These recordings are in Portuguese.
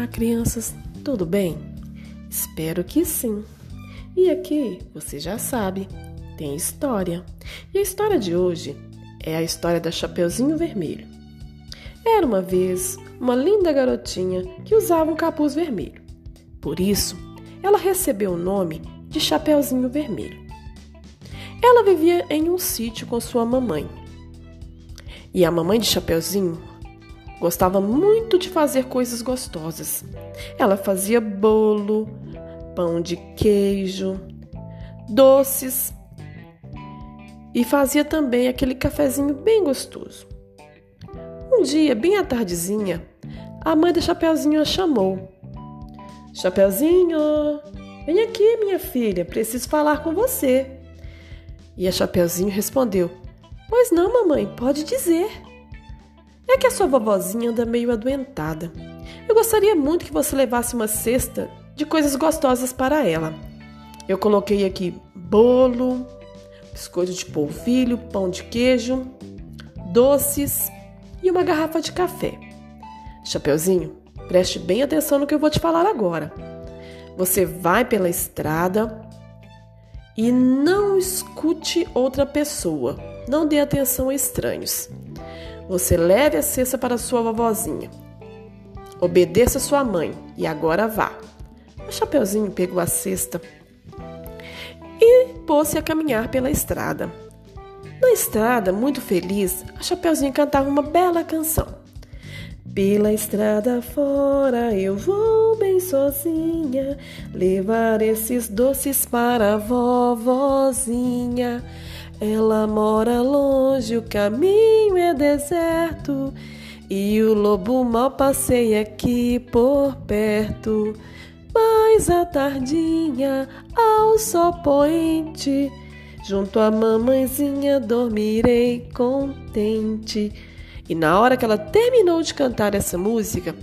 Olá, crianças, tudo bem? Espero que sim. E aqui, você já sabe, tem história. E a história de hoje é a história da Chapeuzinho Vermelho. Era uma vez uma linda garotinha que usava um capuz vermelho. Por isso, ela recebeu o nome de Chapeuzinho Vermelho. Ela vivia em um sítio com sua mamãe. E a mamãe de Chapeuzinho Gostava muito de fazer coisas gostosas. Ela fazia bolo, pão de queijo, doces e fazia também aquele cafezinho bem gostoso. Um dia, bem à tardezinha, a mãe da Chapeuzinho a chamou. Chapeuzinho, vem aqui, minha filha, preciso falar com você. E a Chapeuzinho respondeu: Pois não, mamãe, pode dizer. É que a sua vovozinha anda meio adoentada. Eu gostaria muito que você levasse uma cesta de coisas gostosas para ela. Eu coloquei aqui bolo, biscoito de polvilho, pão de queijo, doces e uma garrafa de café. Chapeuzinho, preste bem atenção no que eu vou te falar agora. Você vai pela estrada e não escute outra pessoa. Não dê atenção a estranhos. Você leve a cesta para sua vovozinha. Obedeça sua mãe e agora vá. O Chapeuzinho pegou a cesta e pôs-se a caminhar pela estrada. Na estrada, muito feliz, a Chapeuzinho cantava uma bela canção. Pela estrada fora eu vou bem sozinha, levar esses doces para a vovozinha. Ela mora longe, o caminho é deserto e o lobo mal passeia aqui por perto. Mas à tardinha, ao sol poente, junto à mamãezinha dormirei contente. E na hora que ela terminou de cantar essa música,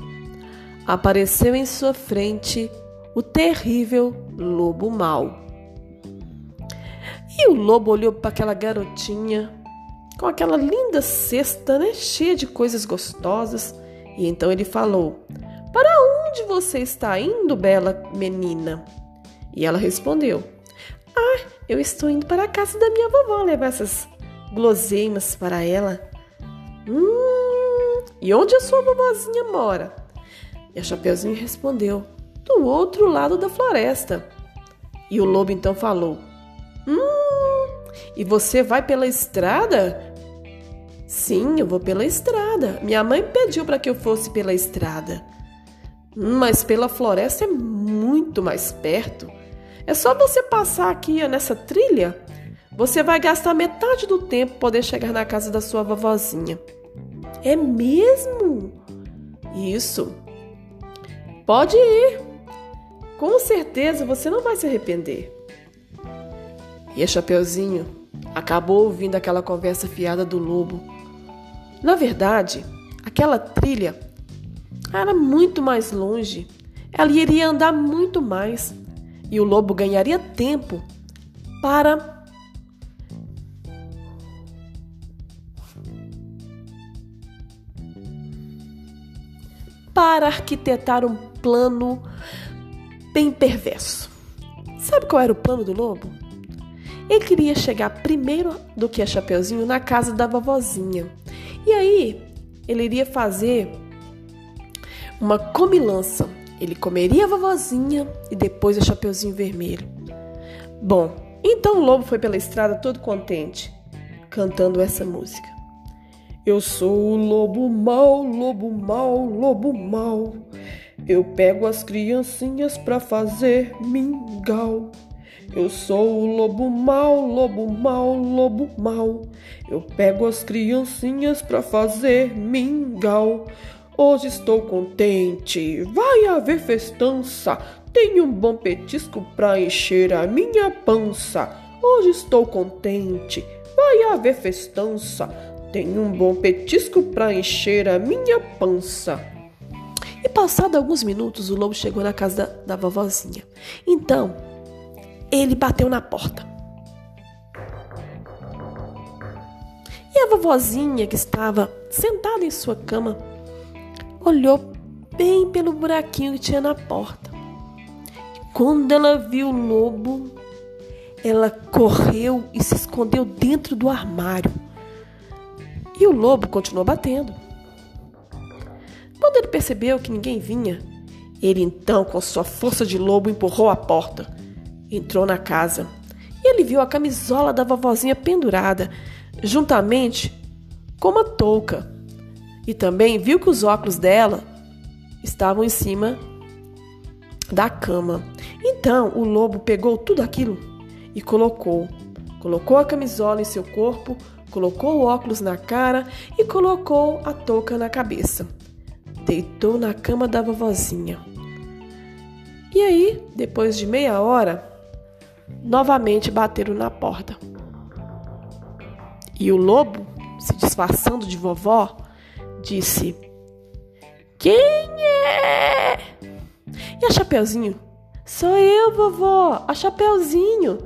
apareceu em sua frente o terrível lobo mau. E o lobo olhou para aquela garotinha com aquela linda cesta, né, cheia de coisas gostosas, e então ele falou: Para onde você está indo, bela menina? E ela respondeu: Ah, eu estou indo para a casa da minha vovó levar essas guloseimas para ela. Hum, e onde a sua vovozinha mora? E a Chapeuzinho respondeu: Do outro lado da floresta. E o lobo então falou: Hum, e você vai pela estrada? Sim, eu vou pela estrada. Minha mãe pediu para que eu fosse pela estrada. Mas pela floresta é muito mais perto. É só você passar aqui nessa trilha. Você vai gastar metade do tempo poder chegar na casa da sua vovozinha. É mesmo? Isso. Pode ir. Com certeza você não vai se arrepender. E a Chapeuzinho acabou ouvindo aquela conversa fiada do lobo. Na verdade, aquela trilha era muito mais longe. Ela iria andar muito mais e o lobo ganharia tempo para para arquitetar um plano bem perverso. Sabe qual era o plano do lobo? Ele queria chegar primeiro do que a Chapeuzinho na casa da vovozinha. E aí, ele iria fazer uma comilança. Ele comeria a vovozinha e depois a Chapeuzinho Vermelho. Bom, então o lobo foi pela estrada todo contente, cantando essa música. Eu sou o lobo mau, lobo mau, lobo mau. Eu pego as criancinhas pra fazer mingau. Eu sou o lobo mau, lobo mau, lobo mau. Eu pego as criancinhas pra fazer mingau. Hoje estou contente, vai haver festança. Tenho um bom petisco pra encher a minha pança. Hoje estou contente, vai haver festança. Tenho um bom petisco pra encher a minha pança. E passado alguns minutos, o lobo chegou na casa da, da vovozinha. Então, ele bateu na porta. E a vovozinha, que estava sentada em sua cama, olhou bem pelo buraquinho que tinha na porta. Quando ela viu o lobo, ela correu e se escondeu dentro do armário. E o lobo continuou batendo. Quando ele percebeu que ninguém vinha, ele então, com sua força de lobo, empurrou a porta. Entrou na casa e ele viu a camisola da vovozinha pendurada, juntamente com uma touca. E também viu que os óculos dela estavam em cima da cama. Então o lobo pegou tudo aquilo e colocou. Colocou a camisola em seu corpo, colocou o óculos na cara e colocou a touca na cabeça. Deitou na cama da vovozinha. E aí, depois de meia hora, novamente bateram na porta. E o lobo, se disfarçando de vovó, disse: Quem é? E a Chapeuzinho? Sou eu, vovó, a Chapeuzinho.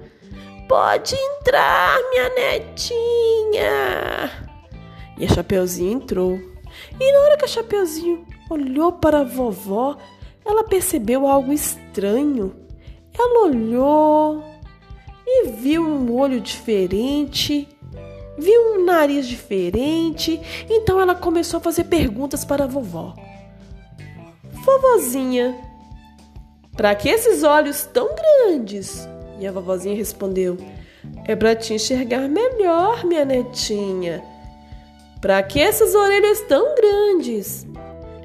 Pode entrar, minha netinha. E a Chapeuzinho entrou. E na hora que a Chapeuzinho olhou para a vovó, ela percebeu algo estranho. Ela olhou e viu um olho diferente, viu um nariz diferente. Então ela começou a fazer perguntas para a vovó. Vovozinha, para que esses olhos tão grandes? E a vovozinha respondeu: É para te enxergar melhor, minha netinha. Para que essas orelhas tão grandes?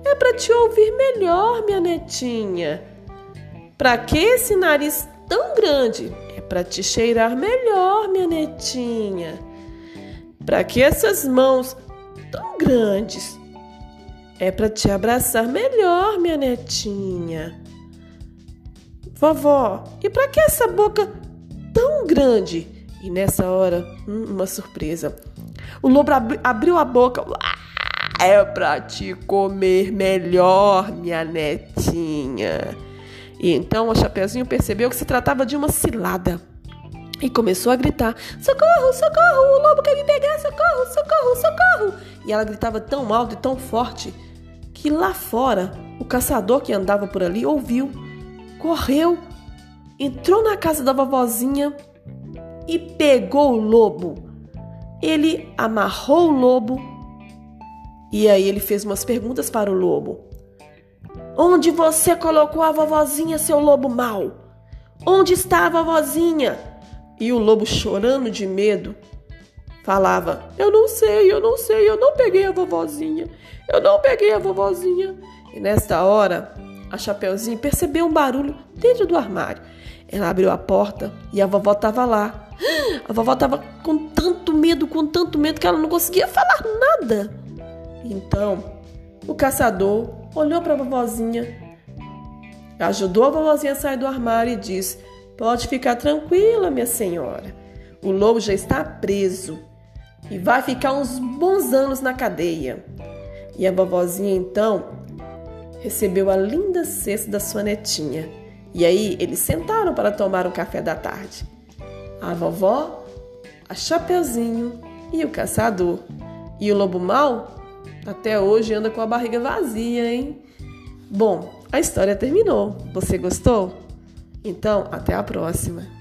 É para te ouvir melhor, minha netinha. Para que esse nariz tão grande? Para te cheirar melhor, minha netinha. Para que essas mãos tão grandes? É para te abraçar melhor, minha netinha. Vovó, e para que essa boca tão grande? E nessa hora, hum, uma surpresa. O lobo ab abriu a boca. É para te comer melhor, minha netinha. E então o Chapeuzinho percebeu que se tratava de uma cilada. E começou a gritar: Socorro, socorro, o lobo quer me pegar, socorro, socorro, socorro. E ela gritava tão alto e tão forte que lá fora o caçador que andava por ali ouviu correu, entrou na casa da vovozinha e pegou o lobo. Ele amarrou o lobo e aí ele fez umas perguntas para o lobo. Onde você colocou a vovozinha, seu lobo mau? Onde está a vovozinha? E o lobo, chorando de medo, falava: Eu não sei, eu não sei, eu não peguei a vovozinha, eu não peguei a vovozinha. E nesta hora, a Chapeuzinho percebeu um barulho dentro do armário. Ela abriu a porta e a vovó estava lá. A vovó estava com tanto medo, com tanto medo que ela não conseguia falar nada. Então, o caçador olhou para a vovozinha, ajudou a vovozinha a sair do armário e disse: Pode ficar tranquila, minha senhora. O lobo já está preso e vai ficar uns bons anos na cadeia. E a vovozinha então recebeu a linda cesta da sua netinha. E aí eles sentaram para tomar o café da tarde. A vovó, a Chapeuzinho e o caçador. E o lobo mau até hoje anda com a barriga vazia, hein? Bom, a história terminou. Você gostou? Então, até a próxima.